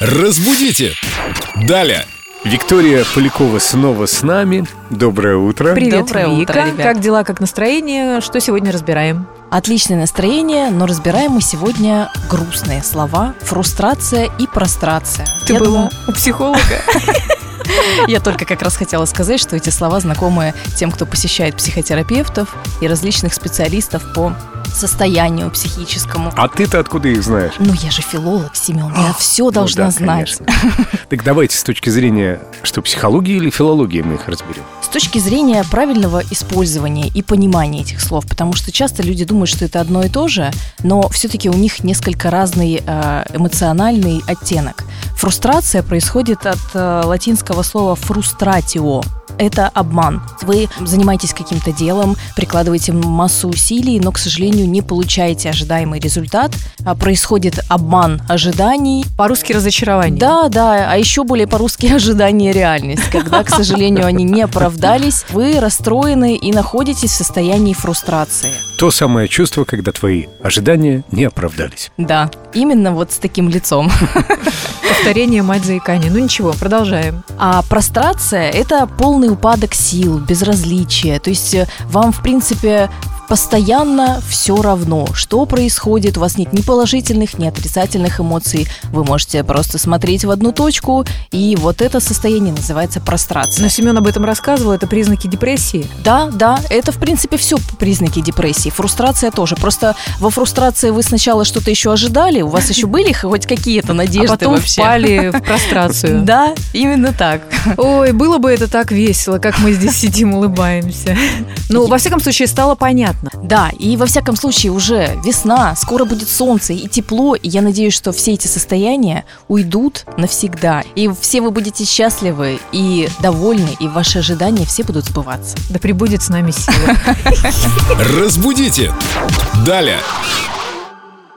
Разбудите! Далее! Виктория Полякова снова с нами. Доброе утро. Привет, Доброе Вика. утро, ребят. как дела, как настроение? Что сегодня разбираем? Отличное настроение, но разбираем мы сегодня грустные слова, фрустрация и прострация. Ты Я была думаю, у психолога? Я только как раз хотела сказать, что эти слова знакомы тем, кто посещает психотерапевтов и различных специалистов по состоянию психическому. А ты-то откуда их знаешь? Ну, я же филолог, Семен, я все Ну должна да, знать. конечно. Так давайте с точки зрения, что психологии или филологии мы их разберем. С точки зрения правильного использования и понимания этих слов, потому что часто люди думают, что это одно и то же, но все-таки у них несколько разный э, эмоциональный оттенок. Фрустрация происходит от э, латинского слова frustratio. Это обман. Вы занимаетесь каким-то делом, прикладываете массу усилий, но, к сожалению, не получаете ожидаемый результат. А Происходит обман ожиданий, По-русски разочарование. да, да, а еще более по-русски ожидание реальность. Когда, к сожалению, они не оправдались, вы расстроены и находитесь в состоянии фрустрации. То самое чувство, когда твои ожидания не оправдались. Да, именно вот с таким лицом. Повторение мать заикания. Ну ничего, продолжаем. А прострация – это полный упадок сил, безразличие. То есть э, вам, в принципе, постоянно все равно, что происходит, у вас нет ни положительных, ни отрицательных эмоций. Вы можете просто смотреть в одну точку, и вот это состояние называется прострация. Но Семен об этом рассказывал, это признаки депрессии. Да, да, это в принципе все признаки депрессии. Фрустрация тоже. Просто во фрустрации вы сначала что-то еще ожидали, у вас еще были хоть какие-то надежды а потом вообще. впали в прострацию. Да, именно так. Ой, было бы это так весело, как мы здесь сидим, улыбаемся. Ну, во всяком случае, стало понятно. Да, и во всяком случае уже весна, скоро будет солнце и тепло, и я надеюсь, что все эти состояния уйдут навсегда. И все вы будете счастливы и довольны, и ваши ожидания все будут сбываться. Да прибудет с нами сила. Разбудите! Далее!